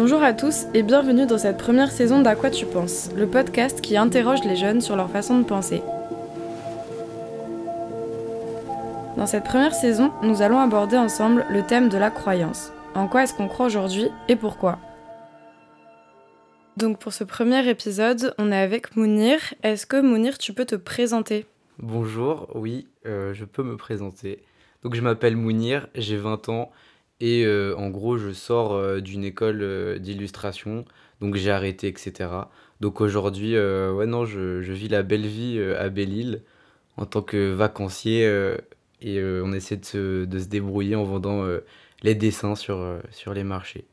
Bonjour à tous et bienvenue dans cette première saison d'À quoi tu penses, le podcast qui interroge les jeunes sur leur façon de penser. Dans cette première saison, nous allons aborder ensemble le thème de la croyance. En quoi est-ce qu'on croit aujourd'hui et pourquoi? Donc pour ce premier épisode, on est avec Mounir. Est-ce que Mounir, tu peux te présenter? Bonjour, oui, euh, je peux me présenter. Donc je m'appelle Mounir, j'ai 20 ans et euh, en gros je sors euh, d'une école euh, d'illustration, donc j'ai arrêté, etc. Donc aujourd'hui, ouais non, je, je vis la belle vie à Belle-Île en tant que vacancier et on essaie de se, de se débrouiller en vendant les dessins sur, sur les marchés.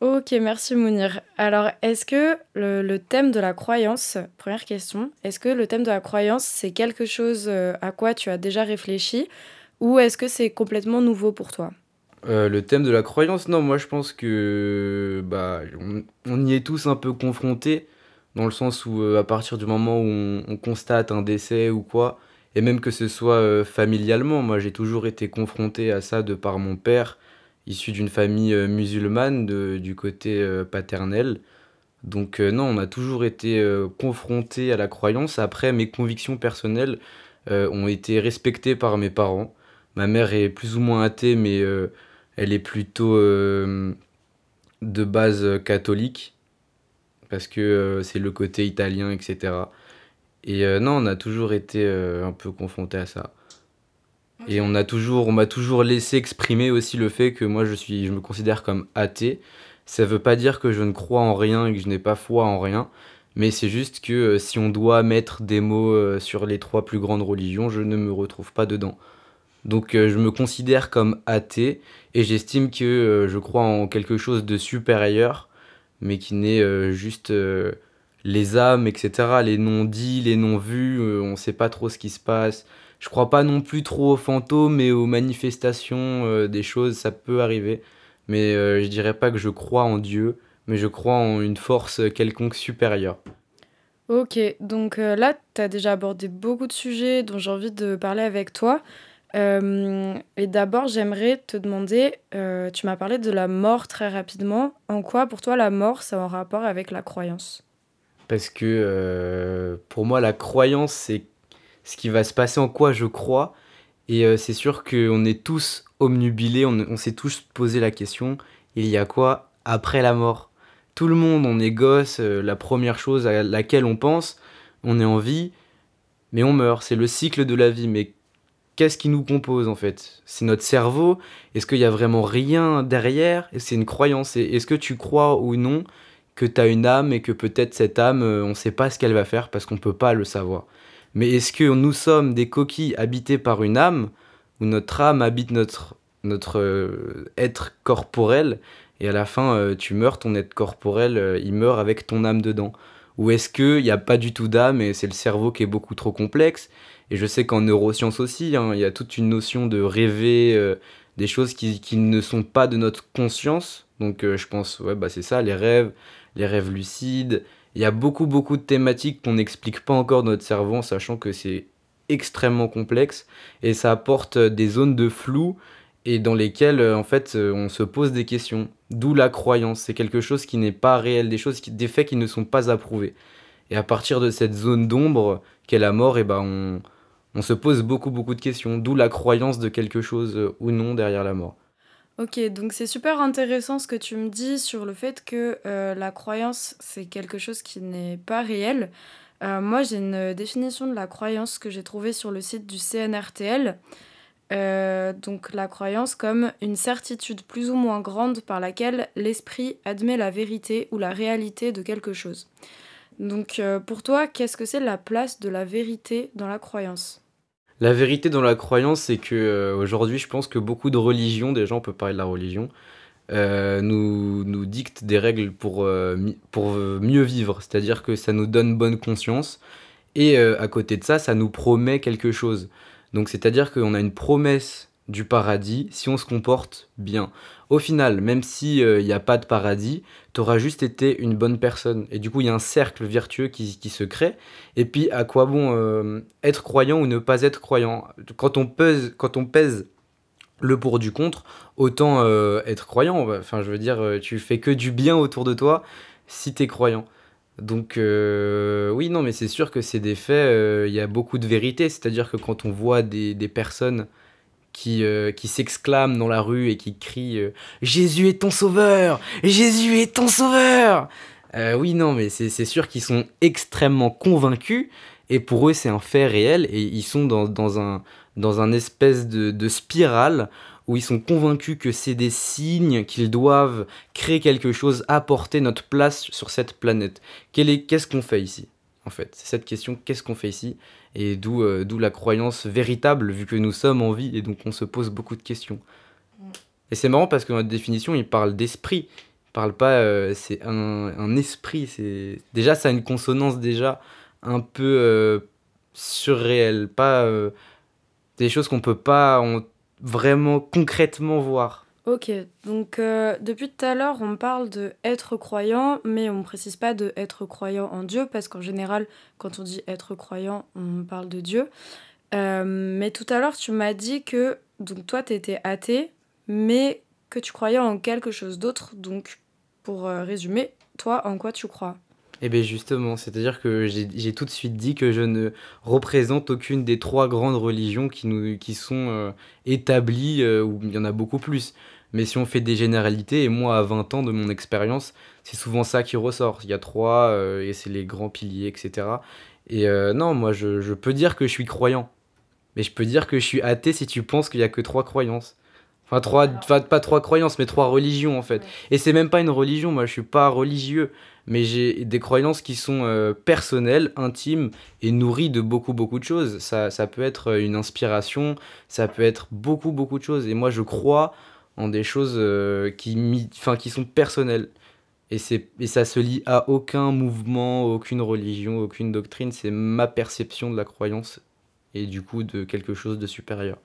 Ok, merci Mounir. Alors, est-ce que le, le thème de la croyance, première question, est-ce que le thème de la croyance, c'est quelque chose à quoi tu as déjà réfléchi ou est-ce que c'est complètement nouveau pour toi? Euh, le thème de la croyance, non, moi je pense que bah, on, on y est tous un peu confrontés, dans le sens où euh, à partir du moment où on, on constate un décès ou quoi, et même que ce soit euh, familialement, moi j'ai toujours été confronté à ça de par mon père, issu d'une famille musulmane de- du côté paternel. Donc non, on a toujours été confronté à la croyance. Après, mes convictions personnelles ont été respectées par mes parents. Ma mère est plus ou moins athée, mais elle est plutôt euh, de base euh, catholique, parce que euh, c'est le côté italien, etc. Et euh, non, on a toujours été un peu confronté à ça. Et on a toujours, on m'a toujours laissé exprimer aussi le fait que moi je suis, je me considère comme athée. Ça veut pas dire que je ne crois en rien et que je n'ai pas foi en rien, mais c'est juste que si on doit mettre des mots sur les trois plus grandes religions, je ne me retrouve pas dedans. Donc euh, je me considère comme athée et j'estime que euh, je crois en quelque chose de supérieur, mais qui n'est euh, juste les âmes, etc., les non-dits, les non-vus, on sait pas trop ce qui se passe. Je crois pas non plus trop aux fantômes et aux manifestations des choses, ça peut arriver, mais je dirais pas que je crois en Dieu, mais je crois en une force quelconque supérieure. Ok, donc là, tu as déjà abordé beaucoup de sujets dont j'ai envie de parler avec toi. Euh, et d'abord, j'aimerais te demander, euh, tu m'as parlé de la mort très rapidement. En quoi, pour toi, la mort, c'est en rapport avec la croyance? Parce que euh, pour moi, la croyance, c'est ce qui va se passer en quoi je crois. Et c'est sûr qu'on est tous omnubilés, on, on s'est tous posé la question, il y a quoi après la mort? Tout le monde, on est gosse, la première chose à laquelle on pense, on est en vie, mais on meurt. C'est le cycle de la vie. Mais qu'est-ce qui nous compose en fait? C'est notre cerveau? Est-ce qu'il y a vraiment rien derrière? C'est une croyance. Est-ce que tu crois ou non que tu as une âme et que peut-être cette âme, euh, on ne sait pas ce qu'elle va faire parce qu'on ne peut pas le savoir? Mais est-ce que nous sommes des coquilles habitées par une âme ou notre âme habite notre, euh, être corporel et à la fin euh, tu meurs, ton être corporel, il meurt avec ton âme dedans? Ou est-ce qu'il n'y a pas du tout d'âme et c'est le cerveau qui est beaucoup trop complexe? Et je sais qu'en neurosciences aussi, hein, il y a toute une notion de rêver, euh, des choses qui, qui ne sont pas de notre conscience. Donc euh, je pense, ouais, bah c'est ça, les rêves, les rêves lucides. Il y a beaucoup, beaucoup de thématiques qu'on n'explique pas encore dans notre cerveau, sachant que c'est extrêmement complexe et ça apporte euh, des zones de flou et dans lesquelles en fait on se pose des questions. D'où la croyance, c'est quelque chose qui n'est pas réel, des choses, qui, des faits qui ne sont pas approuvés. Et à partir de cette zone d'ombre qu'est la mort, et ben on, on se pose beaucoup, beaucoup de questions. D'où la croyance de quelque chose euh, ou non derrière la mort. Ok, donc c'est super intéressant ce que tu me dis sur le fait que euh, la croyance, c'est quelque chose qui n'est pas réel. Euh, moi, j'ai une définition de la croyance que j'ai trouvée sur le site du CNRTL. Donc la croyance comme une certitude plus ou moins grande par laquelle l'esprit admet la vérité ou la réalité de quelque chose. Donc euh, pour toi, qu'est-ce que c'est la place de la vérité dans la croyance? La vérité dans la croyance, c'est que euh, aujourd'hui, je pense que beaucoup de religions, déjà on peut parler de la religion, euh, nous, nous dictent des règles pour, mi- pour mieux vivre. C'est-à-dire que ça nous donne bonne conscience et à côté de ça, ça nous promet quelque chose. Donc c'est-à-dire qu'on a une promesse du paradis si on se comporte bien. Au final, même s'il n'y a pas de paradis, tu auras juste été une bonne personne. Et du coup, il y a un cercle vertueux qui, se crée. Et puis, à quoi bon euh, être croyant ou ne pas être croyant? Quand on pèse, quand on pèse le pour du contre, autant être croyant. Enfin, je veux dire, tu fais que du bien autour de toi si tu croyant. Donc oui, non, mais c'est sûr que c'est des faits, il y a beaucoup de vérité. C'est-à-dire que quand on voit des personnes qui, qui s'exclament dans la rue et qui crient Jésus est ton sauveur! Jésus est ton sauveur! Oui, non, mais c'est sûr qu'ils sont extrêmement convaincus et pour eux c'est un fait réel et ils sont dans, dans un, dans un espèce de, de spirale où ils sont convaincus que c'est des signes qu'ils doivent créer quelque chose, apporter notre place sur cette planète. Qu'est-ce qu'on fait ici en fait? C'est cette question, qu'est-ce qu'on fait ici? Et d'où euh, d'où la croyance véritable, vu que nous sommes en vie et donc on se pose beaucoup de questions. Et c'est marrant parce que dans notre définition, il parle d'esprit. Il parle pas, euh, c'est un, un, esprit. C'est Déjà, ça a une consonance déjà un peu euh, surréelle. Pas des choses qu'on peut pas vraiment concrètement voir. Ok, donc euh, depuis tout à l'heure, on parle de être croyant, mais on ne précise pas de être croyant en Dieu, parce qu'en général, quand on dit être croyant, on parle de Dieu. Euh, mais tout à l'heure, tu m'as dit que donc toi, tu étais athée, mais que tu croyais en quelque chose d'autre. Donc, pour euh, résumer, toi, en quoi tu crois? Eh bien justement, c'est-à-dire que j'ai tout de suite dit que je ne représente aucune des trois grandes religions qui, nous, qui sont établies, où il y en a beaucoup plus. Mais si on fait des généralités, et moi à 20 ans de mon expérience, c'est souvent ça qui ressort. Il y a trois, euh, et c'est les grands piliers, etc. Et non, moi je, je, peux dire que je suis croyant. Mais je peux dire que je suis athée si tu penses qu'il n'y a que trois croyances. Enfin, trois, pas trois croyances, mais trois religions en fait. Et c'est même pas une religion, moi je suis pas religieux mais j'ai des croyances qui sont euh, personnelles, intimes et nourries de beaucoup, beaucoup de choses. Ça, ça peut être euh, une inspiration, ça peut être beaucoup, beaucoup de choses. Et moi, je crois en des choses euh, qui, qui sont personnelles. Et, et ça se lie à aucun mouvement, aucune religion, aucune doctrine. C'est ma perception de la croyance et du coup de quelque chose de supérieur.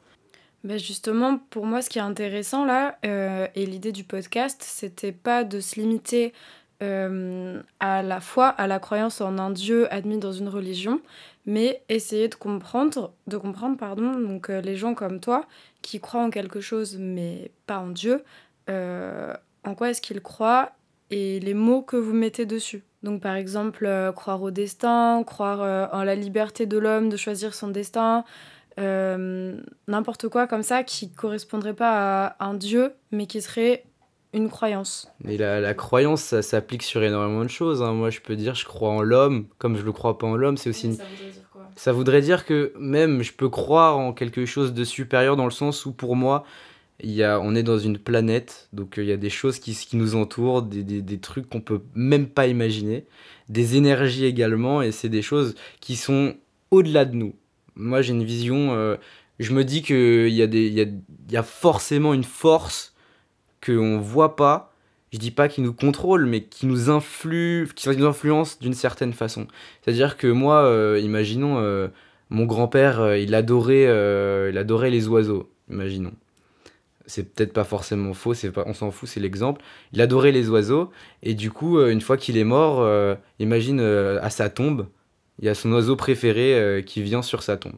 Ben justement, pour moi, ce qui est intéressant là, et l'idée du podcast, c'était pas de se limiter euh, à la foi, à la croyance en un Dieu admis dans une religion, mais essayer de comprendre, de comprendre pardon, donc euh, les gens comme toi qui croient en quelque chose mais pas en Dieu, euh, en quoi est-ce qu'ils croient et les mots que vous mettez dessus? Donc par exemple, croire au destin, croire en la liberté de l'homme de choisir son destin, n'importe quoi comme ça qui correspondrait pas à un Dieu mais qui serait une croyance. Et la, la croyance, ça s'applique sur énormément de choses. Hein. Moi, je peux dire, je crois en l'homme, comme je le crois pas en l'homme. C'est aussi. Quoi Ça voudrait dire que même je peux croire en quelque chose de supérieur dans le sens où pour moi, y a, on est dans une planète, donc il y a des choses qui, qui nous entourent, des, des, des trucs qu'on peut même pas imaginer, des énergies également, et c'est des choses qui sont au-delà de nous. Moi, j'ai une vision. Euh, je me dis qu'il y, y, a, y a forcément une force qu'on voit pas, je dis pas qu'il nous contrôle, mais qui nous influe, qui nous influence d'une certaine façon. C'est-à-dire que moi, euh, imaginons, euh, mon grand-père, euh, il adorait, les oiseaux, imaginons. C'est peut-être pas forcément faux, c'est on s'en fout, c'est l'exemple. Il adorait les oiseaux, et du coup, une fois qu'il est mort, imagine à sa tombe, il y a son oiseau préféré qui vient sur sa tombe.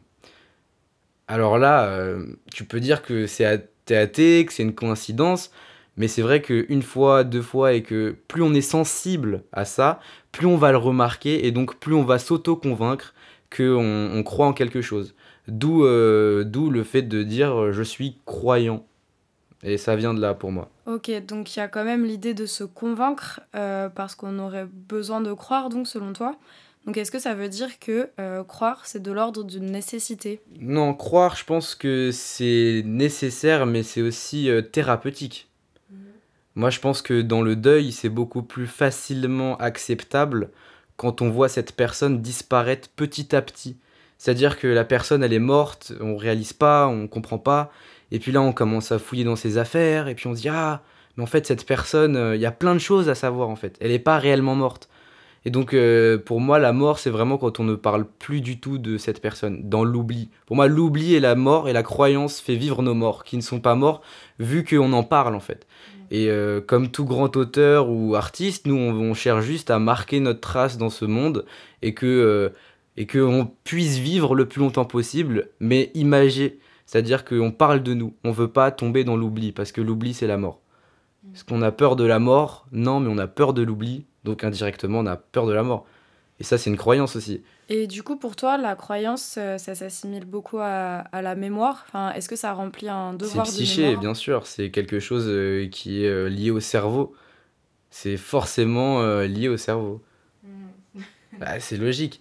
Alors là, tu peux dire que c'est athée, que c'est une coïncidence, mais c'est vrai qu'une fois, deux fois, et que plus on est sensible à ça, plus on va le remarquer, et donc plus on va s'auto-convaincre qu'on on croit en quelque chose. D'où euh, le fait de dire euh, je suis croyant. Et ça vient de là pour moi. Ok, donc il y a quand même l'idée de se convaincre euh, parce qu'on aurait besoin de croire, donc selon toi. Donc est-ce que ça veut dire que croire, c'est de l'ordre d'une nécessité? Non, croire, je pense que c'est nécessaire, mais c'est aussi thérapeutique. Moi, je pense que dans le deuil, c'est beaucoup plus facilement acceptable quand on voit cette personne disparaître petit à petit. C'est-à-dire que la personne, elle est morte, on réalise pas, on comprend pas, et puis là, on commence à fouiller dans ses affaires, et puis on se dit ah, mais en fait, cette personne, euh, il y a plein de choses à savoir en fait. Elle n'est pas réellement morte. Et donc, euh, pour moi, la mort, c'est vraiment quand on ne parle plus du tout de cette personne, dans l'oubli. Pour moi, l'oubli et la mort et la croyance fait vivre nos morts, qui ne sont pas morts, vu qu'on en parle en fait. Et euh, comme tout grand auteur ou artiste, nous, on, cherche juste à marquer notre trace dans ce monde et que euh, et qu'on puisse vivre le plus longtemps possible, mais imagé. C'est-à-dire qu'on parle de nous. On veut pas tomber dans l'oubli, parce que l'oubli, c'est la mort. Est-ce qu'on a peur de la mort Non, mais on a peur de l'oubli. Donc indirectement, on a peur de la mort. Et ça, c'est une croyance aussi. Et du coup, pour toi, la croyance, euh, ça s'assimile beaucoup à, à, la mémoire? Enfin, Est-ce que ça remplit un devoir C'est psyché, bien sûr. C'est quelque chose euh, qui est euh, lié au cerveau. C'est forcément lié au cerveau. Mm. bah, c'est logique.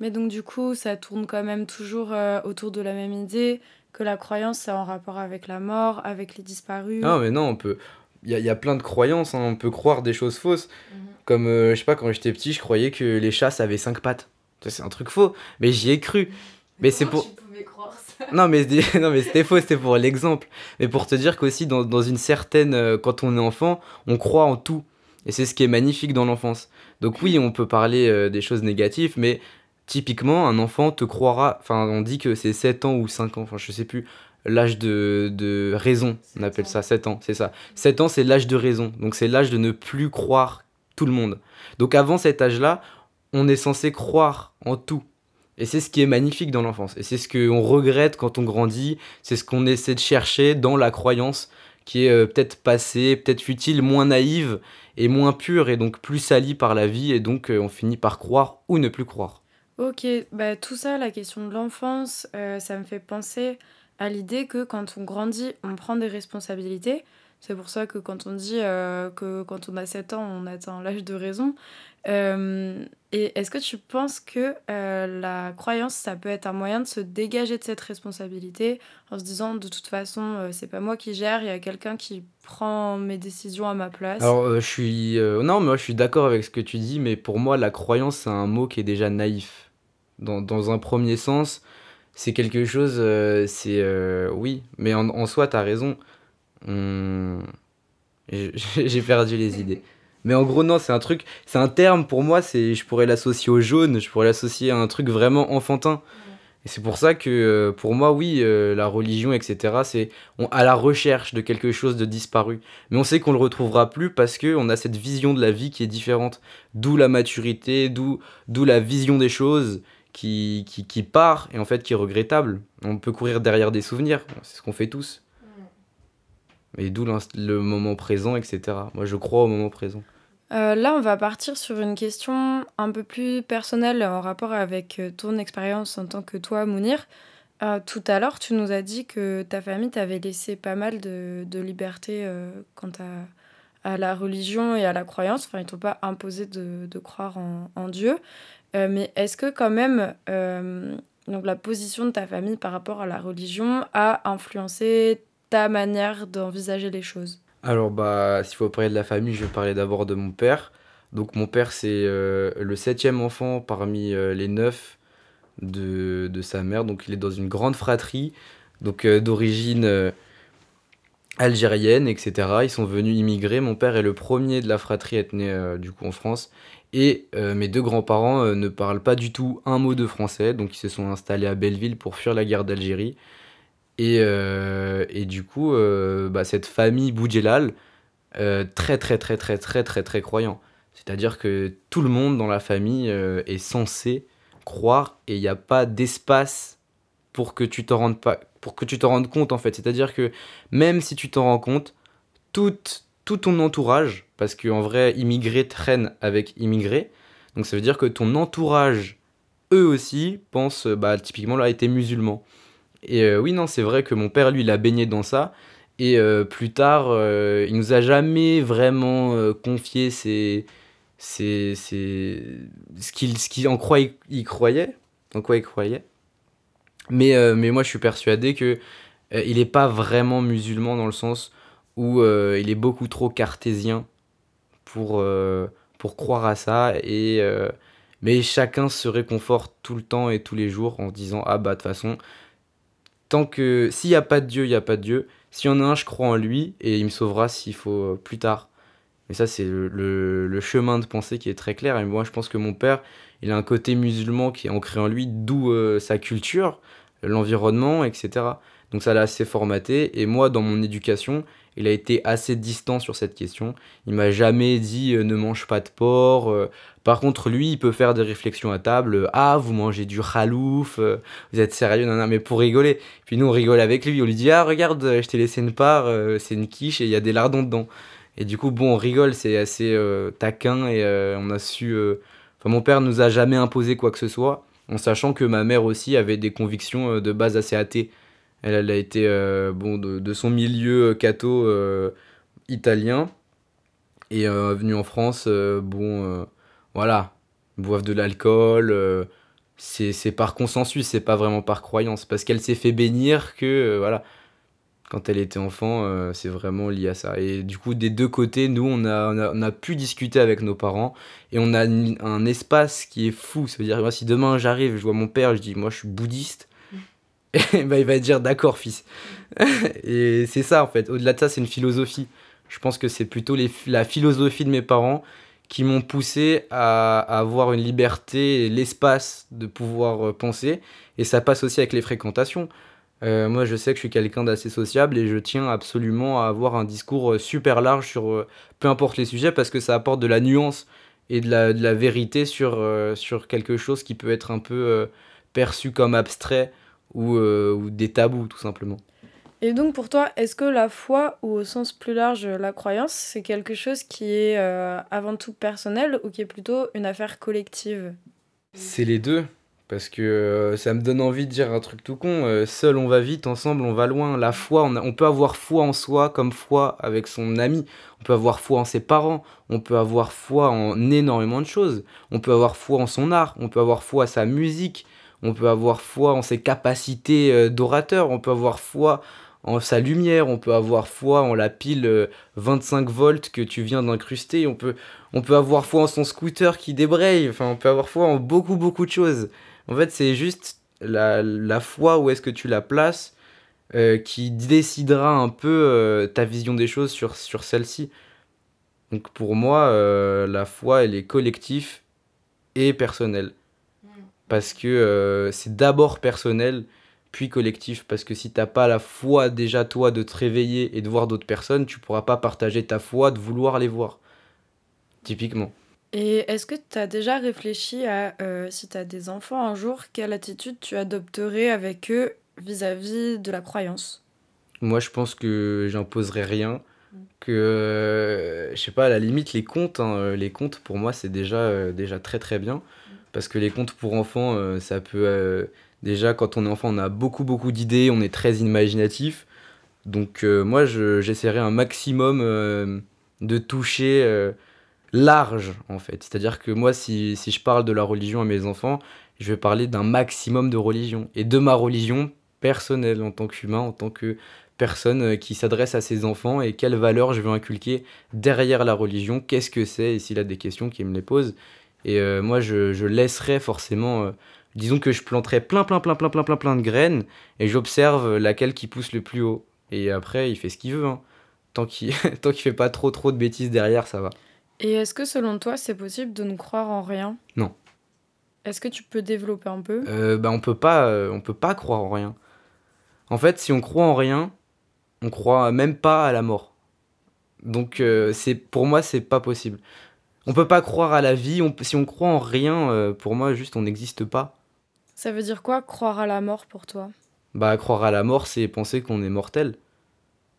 Mais donc, du coup, ça tourne quand même toujours autour de la même idée que la croyance, c'est en rapport avec la mort, avec les disparus. Non, mais non, on peut. Il y, y, a plein de croyances, hein. on peut croire des choses fausses. Mm. Comme, je sais pas, quand j'étais petit, je croyais que les chats avaient cinq pattes. C'est un truc faux, mais j'y ai cru. Mais c'est pour. Non, mais, non, mais c'était faux, c'était pour l'exemple. Mais pour te dire qu'aussi, dans, dans une certaine. Euh, quand on est enfant, on croit en tout. Et c'est ce qui est magnifique dans l'enfance. Donc, oui, on peut parler euh, des choses négatives, mais typiquement, un enfant te croira. Enfin, on dit que c'est 7 ans ou 5 ans, enfin, je sais plus. L'âge de, de raison, on appelle ça 7 ans, c'est ça. 7 ans, c'est l'âge de raison. Donc, c'est l'âge de ne plus croire tout le monde. Donc, avant cet âge-là, on est censé croire en tout. Et c'est ce qui est magnifique dans l'enfance. Et c'est ce qu'on regrette quand on grandit. C'est ce qu'on essaie de chercher dans la croyance qui est euh, peut-être passée, peut-être futile, moins naïve et moins pure et donc plus salie par la vie. Et donc euh, on finit par croire ou ne plus croire. Ok, bah, tout ça, la question de l'enfance, euh, ça me fait penser à l'idée que quand on grandit, on prend des responsabilités. C'est pour ça que quand on dit que quand on a 7 ans, on atteint l'âge de raison, euh, et est-ce que tu penses que euh, la croyance, ça peut être un moyen de se dégager de cette responsabilité en se disant de toute façon, euh, c'est pas moi qui gère, il y a quelqu'un qui prend mes décisions à ma place? Alors, je suis. non, moi je suis d'accord avec ce que tu dis, mais pour moi, la croyance, c'est un mot qui est déjà naïf. Dans, dans un premier sens, c'est quelque chose. c'est. oui, mais en, en soi, t'as raison. J'ai perdu les idées. Mais en gros, non, c'est un truc, c'est un terme pour moi, c'est, je pourrais l'associer au jaune, je pourrais l'associer à un truc vraiment enfantin. Et c'est pour ça que, euh, pour moi, oui, euh, la religion, etc., c'est à la recherche de quelque chose de disparu. Mais on sait qu'on le retrouvera plus parce qu'on a cette vision de la vie qui est différente. D'où la maturité, d'où, d'où la vision des choses qui, qui, qui part et en fait qui est regrettable. On peut courir derrière des souvenirs, c'est ce qu'on fait tous. Et d'où le moment présent, etc. Moi, je crois au moment présent. Euh, là, on va partir sur une question un peu plus personnelle en rapport avec euh, ton expérience en tant que toi, Mounir. Euh, tout à l'heure, tu nous as dit que ta famille t'avait laissé pas mal de, de liberté quant à, à, la religion et à la croyance. Enfin, ils t'ont pas imposé de, de croire en, en Dieu. mais est-ce que quand même, donc la position de ta famille par rapport à la religion a influencé ta manière d'envisager les choses Alors, bah, s'il faut parler de la famille, je vais parler d'abord de mon père. Donc, mon père, c'est euh, le septième enfant parmi euh, les neuf de, de, sa mère. Donc, il est dans une grande fratrie, donc euh, d'origine algérienne, etc. Ils sont venus immigrer. Mon père est le premier de la fratrie à être né du coup en France. Et mes deux grands-parents ne parlent pas du tout un mot de français, donc ils se sont installés à Belleville pour fuir la guerre d'Algérie. Et, euh, et du coup, euh, bah, cette famille Boudjelal, euh, très très très très très très très croyant. C'est-à-dire que tout le monde dans la famille est censé croire et il n'y a pas d'espace pour que tu t'en rendes pas pour que tu te rendes compte en fait. C'est-à-dire que même si tu t'en rends compte, tout, tout ton entourage, parce qu'en vrai, immigré traîne avec immigré, donc ça veut dire que ton entourage, eux aussi, pensent, bah, typiquement là, était musulman. Et euh, oui, non, c'est vrai que mon père, lui, il a baigné dans ça. Et euh, plus tard, euh, il nous a jamais vraiment confié ses, ses, ses, ce qu'il qu en croyait, il croyait, en quoi il croyait. Mais, mais moi, je suis persuadé que il n'est pas vraiment musulman dans le sens où il est beaucoup trop cartésien pour, pour croire à ça. Et, mais chacun se réconforte tout le temps et tous les jours en disant Ah bah de toute façon, tant que s'il n'y a pas de Dieu, il n'y a pas de Dieu. S'il y en a un, je crois en lui et il me sauvera s'il faut euh, plus tard. Mais ça, c'est le, chemin de pensée qui est très clair. Et moi, je pense que mon père, il a un côté musulman qui est ancré en lui, d'où euh, sa culture, l'environnement, etc. Donc ça l'a assez formaté. Et moi, dans mon éducation, il a été assez distant sur cette question. Il m'a jamais dit euh, ne mange pas de porc. Par contre, lui, il peut faire des réflexions à table. ah, vous mangez du khalouf, euh, vous êtes sérieux, non, non, mais pour rigoler. Puis nous, on rigole avec lui. On lui dit ah, regarde, je t'ai laissé une part, c'est une quiche et il y a des lardons dedans. Et du coup, bon, on rigole, c'est assez taquin et on a su. Enfin, mon père nous a jamais imposé quoi que ce soit, en sachant que ma mère aussi avait des convictions de base assez athées. Elle, a été euh, bon, de, son milieu euh, catho euh, italien et venue en France, bon, voilà, boivent de l'alcool. c'est par consensus, c'est pas vraiment par croyance, parce qu'elle s'est fait bénir que, voilà, quand elle était enfant, c'est vraiment lié à ça. Et du coup, des deux côtés, nous, on a, on a, pu discuter avec nos parents et on a un espace qui est fou. Ça veut dire, moi, si demain j'arrive, je vois mon père, je dis, moi, je suis bouddhiste, et bah, il va dire d'accord fils. et c'est ça en fait. Au-delà de ça, c'est une philosophie. Je pense que c'est plutôt les, la philosophie de mes parents qui m'ont poussé à, avoir une liberté et l'espace de pouvoir euh, penser. Et ça passe aussi avec les fréquentations. Euh, moi, je sais que je suis quelqu'un d'assez sociable et je tiens absolument à avoir un discours euh, super large sur peu importe les sujets parce que ça apporte de la nuance et de la, vérité sur, sur quelque chose qui peut être un peu perçu comme abstrait ou, des tabous tout simplement. Et donc pour toi, est-ce que la foi, ou au sens plus large la croyance, c'est quelque chose qui est euh, avant tout personnel ou qui est plutôt une affaire collective? C'est les deux. Parce que euh, ça me donne envie de dire un truc tout con. seul on va vite, ensemble on va loin. La foi, on, on, peut avoir foi en soi comme foi avec son ami. On peut avoir foi en ses parents. On peut avoir foi en énormément de choses. On peut avoir foi en son art. On peut avoir foi à sa musique on peut avoir foi en ses capacités euh, d'orateur, on peut avoir foi en sa lumière, on peut avoir foi en la pile 25 euh, volts que tu viens d'incruster, on peut, on peut avoir foi en son scooter qui débraye, enfin on peut avoir foi en beaucoup beaucoup de choses. En fait c'est juste la, la, foi où est-ce que tu la places euh, qui décidera un peu ta vision des choses sur, sur celle-ci. Donc pour moi la foi elle est collective et personnelle parce que euh, c'est d'abord personnel, puis collectif. Parce que si t'as pas la foi déjà toi de te réveiller et de voir d'autres personnes, tu pourras pas partager ta foi de vouloir les voir. Typiquement. Et est-ce que tu as déjà réfléchi à, euh, si tu as des enfants un jour, quelle attitude tu adopterais avec eux vis-à-vis de la croyance? Moi, je pense que j'imposerai rien. Que, euh, je sais pas, à la limite, les contes, hein, les contes pour moi, c'est déjà, déjà très très bien. Parce que les contes pour enfants, euh, ça peut. Euh, déjà, quand on est enfant, on a beaucoup, beaucoup d'idées, on est très imaginatif. Donc, euh, moi, j'essaierai un maximum de toucher large, en fait. C'est-à-dire que moi, si, si, je parle de la religion à mes enfants, je vais parler d'un maximum de religion. Et de ma religion personnelle, en tant qu'humain, en tant que personne qui s'adresse à ses enfants et quelles valeurs je veux inculquer derrière la religion, qu'est-ce que c'est, et s'il a des questions, qu'il me les pose. Et euh, moi, je, je, laisserai forcément. Euh, disons que je planterai plein, plein, plein, plein, plein, plein, plein de graines et j'observe laquelle qui pousse le plus haut. Et après, il fait ce qu'il veut. Hein. Tant qu'il ne fait pas trop, trop de bêtises derrière, ça va. Et est-ce que selon toi, c'est possible de ne croire en rien? Non. Est-ce que tu peux développer un peu? Euh, bah, On peut pas, euh, on peut pas croire en rien. En fait, si on croit en rien, on croit même pas à la mort. Donc, c'est pour moi, c'est pas possible. On peut pas croire à la vie. si on croit en rien, euh, pour moi, juste on n'existe pas. Ça veut dire quoi croire à la mort pour toi? Bah croire à la mort, c'est penser qu'on est mortel.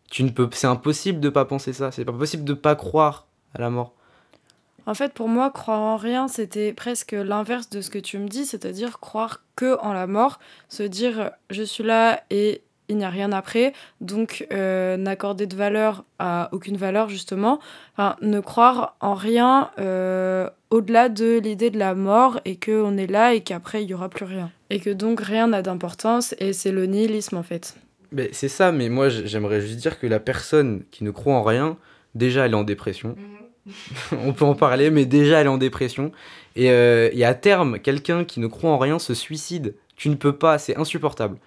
Tu ne peux, c'est impossible de pas penser ça. C'est pas possible de pas croire à la mort. En fait, pour moi, croire en rien, c'était presque l'inverse de ce que tu me dis, c'est-à-dire croire que en la mort, se dire je suis là et il n'y a rien après, donc euh, n'accorder de valeur à aucune valeur justement, enfin, ne croire en rien euh, au-delà de l'idée de la mort et qu'on est là et qu'après il n'y aura plus rien. Et que donc rien n'a d'importance et c'est le nihilisme en fait. Mais c'est ça, mais moi j'aimerais juste dire que la personne qui ne croit en rien, déjà elle est en dépression. Mhm. On peut en parler, mais déjà elle est en dépression. Et, euh, et à terme, quelqu'un qui ne croit en rien se suicide. Tu ne peux pas, c'est insupportable.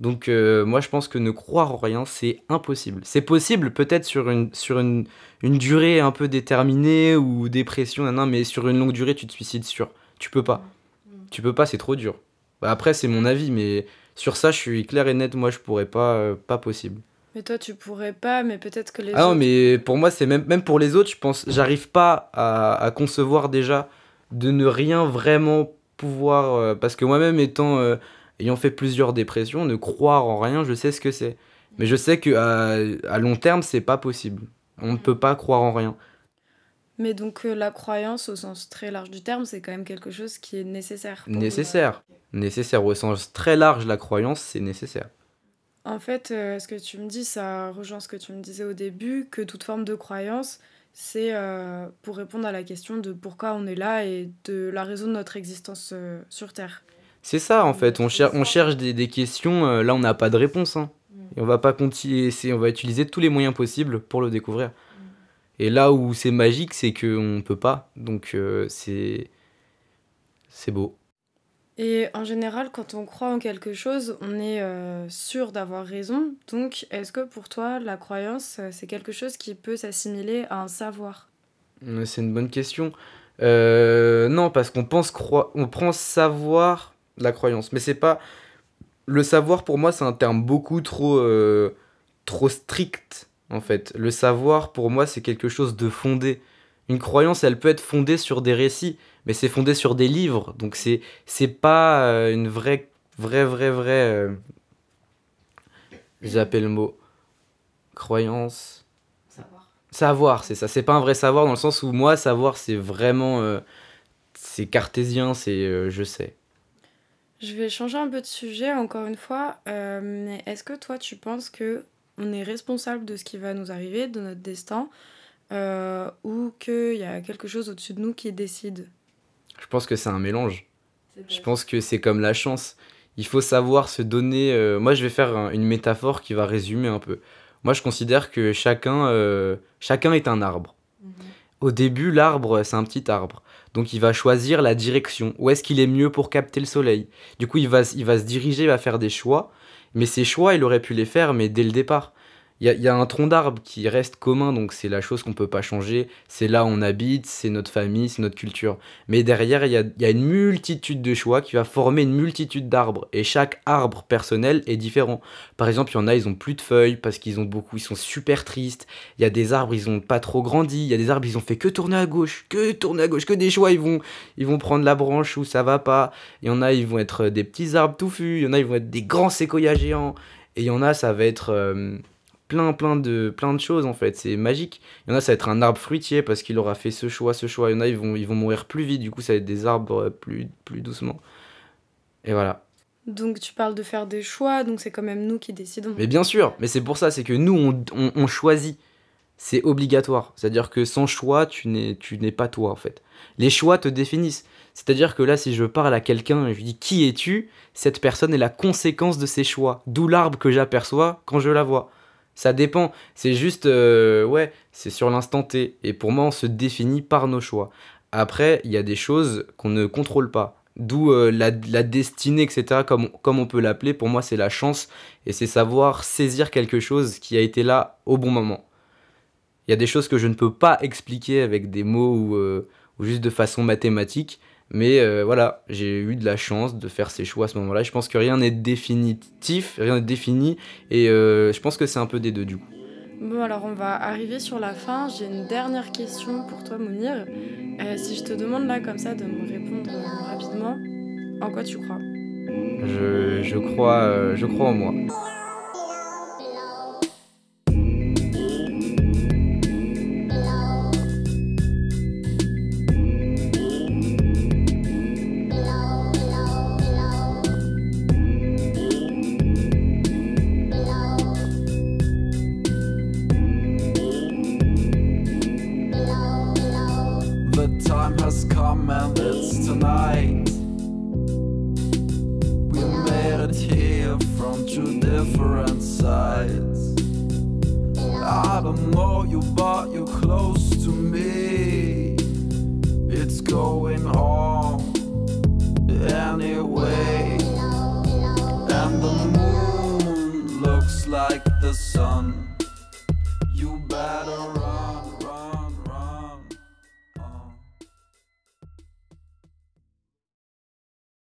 Donc euh, moi je pense que ne croire en rien c'est impossible. C'est possible peut-être sur une, sur une, une durée un peu déterminée ou dépression, non, mais sur une longue durée tu te suicides sûr. Tu peux pas. Tu peux pas, c'est trop dur. Bah, après c'est mon avis, mais Sur ça, je suis clair et net, moi je pourrais pas, euh, pas possible. Mais toi, tu pourrais pas, mais peut-être que les Ah non, autres. mais pour moi, c'est même, même pour les autres, je pense, j'arrive pas à, à concevoir déjà de ne rien vraiment pouvoir. euh, parce que moi-même, étant, ayant fait plusieurs dépressions, ne croire en rien, je sais ce que c'est. Mais je sais que à, à long terme, c'est pas possible. On ne peut pas croire en rien. Mais donc, euh, la croyance, au sens très large du terme, c'est quand même quelque chose qui est nécessaire. Nécessaire. Nécessaire au sens très large, la croyance, c'est nécessaire. En fait, euh, ce que tu me dis, ça rejoint ce que tu me disais au début, que toute forme de croyance, c'est euh, pour répondre à la question de pourquoi on est là et de la raison de notre existence sur Terre. C'est ça, en fait. On, cher- on cherche des, des questions, euh, là, on n'a pas de réponse. hein. Et on va pas continuer, on va utiliser tous les moyens possibles pour le découvrir. Et là où c'est magique, c'est qu'on peut pas. Donc euh, c'est c'est beau. Et en général, quand on croit en quelque chose, on est euh, sûr d'avoir raison. Donc, est-ce que pour toi, la croyance, c'est quelque chose qui peut s'assimiler à un savoir? C'est une bonne question. Euh, non, parce qu'on pense croi- on prend savoir la croyance, mais c'est pas le savoir pour moi, c'est un terme beaucoup trop euh, trop strict en fait. Le savoir pour moi, c'est quelque chose de fondé. Une croyance, elle peut être fondée sur des récits, mais c'est fondé sur des livres, donc c'est c'est pas euh, une vraie vraie vraie vraie. euh, J'appelle le mot croyance. Savoir. Savoir, c'est ça. C'est pas un vrai savoir dans le sens où moi, savoir, c'est vraiment. c'est cartésien, c'est je sais. Je vais changer un peu de sujet encore une fois. euh, mais est-ce que toi, tu penses que on est responsable de ce qui va nous arriver, de notre destin, euh, ou qu'il y a quelque chose au-dessus de nous qui décide? Je pense que c'est un mélange. Je pense que c'est comme la chance. Il faut savoir se donner. euh, Moi, je vais faire un- une métaphore qui va résumer un peu. Moi, je considère que chacun, euh, chacun est un arbre. Au début, l'arbre, c'est un petit arbre. Donc, il va choisir la direction. Où est-ce qu'il est mieux pour capter le soleil? Du coup, il va, il va se diriger, il va faire des choix. Mais ces choix, il aurait pu les faire, mais dès le départ. Il y a, un tronc d'arbre qui reste commun, donc c'est la chose qu'on peut pas changer. C'est là où on habite, c'est notre famille, c'est notre culture. Mais derrière, il y a, y a une multitude de choix qui va former une multitude d'arbres. Et chaque arbre personnel est différent. Par exemple, il y en a, ils ont plus de feuilles parce qu'ils ont beaucoup, ils sont super tristes. Il y a des arbres, ils ont pas trop grandi. Il y a des arbres, ils ont fait que tourner à gauche, que tourner à gauche, que des choix. Ils vont, ils vont prendre la branche où ça va pas. Il y en a, ils vont être des petits arbres touffus. Il y en a, ils vont être des grands séquoias géants. Et il y en a, ça va être euh, plein, plein de, plein de choses en fait. C'est magique. Il y en a, ça va être un arbre fruitier parce qu'il aura fait ce choix, ce choix. Il y en a, ils vont, ils vont mourir plus vite. Du coup, ça va être des arbres euh, plus, plus doucement. Et voilà. Donc tu parles de faire des choix, donc c'est quand même nous qui décidons. Mais bien sûr, mais c'est pour ça, c'est que nous, on, on- on choisit. C'est obligatoire. C'est-à-dire que sans choix, tu n'es, tu n'es pas toi, en fait. Les choix te définissent. C'est-à-dire que là, si je parle à quelqu'un et je lui dis qui es-tu, cette personne est la conséquence de ses choix. D'où l'arbre que j'aperçois quand je la vois. Ça dépend. C'est juste, euh, ouais, c'est sur l'instant T. Et pour moi, on se définit par nos choix. Après, il y a des choses qu'on ne contrôle pas. D'où euh, la, destinée, etc., comme, on peut l'appeler. Pour moi, c'est la chance et c'est savoir saisir quelque chose qui a été là au bon moment. Il y a des choses que je ne peux pas expliquer avec des mots ou, euh, ou juste de façon mathématique, mais euh, voilà, j'ai eu de la chance de faire ces choix à ce moment-là. Je pense que rien n'est définitif, rien n'est défini, et euh, je pense que c'est un peu des deux du coup. Bon, alors on va arriver sur la fin. J'ai une dernière question pour toi, Mounir. Euh, si je te demande là, comme ça, de me répondre rapidement, en quoi tu crois? Je, je crois, je crois en moi.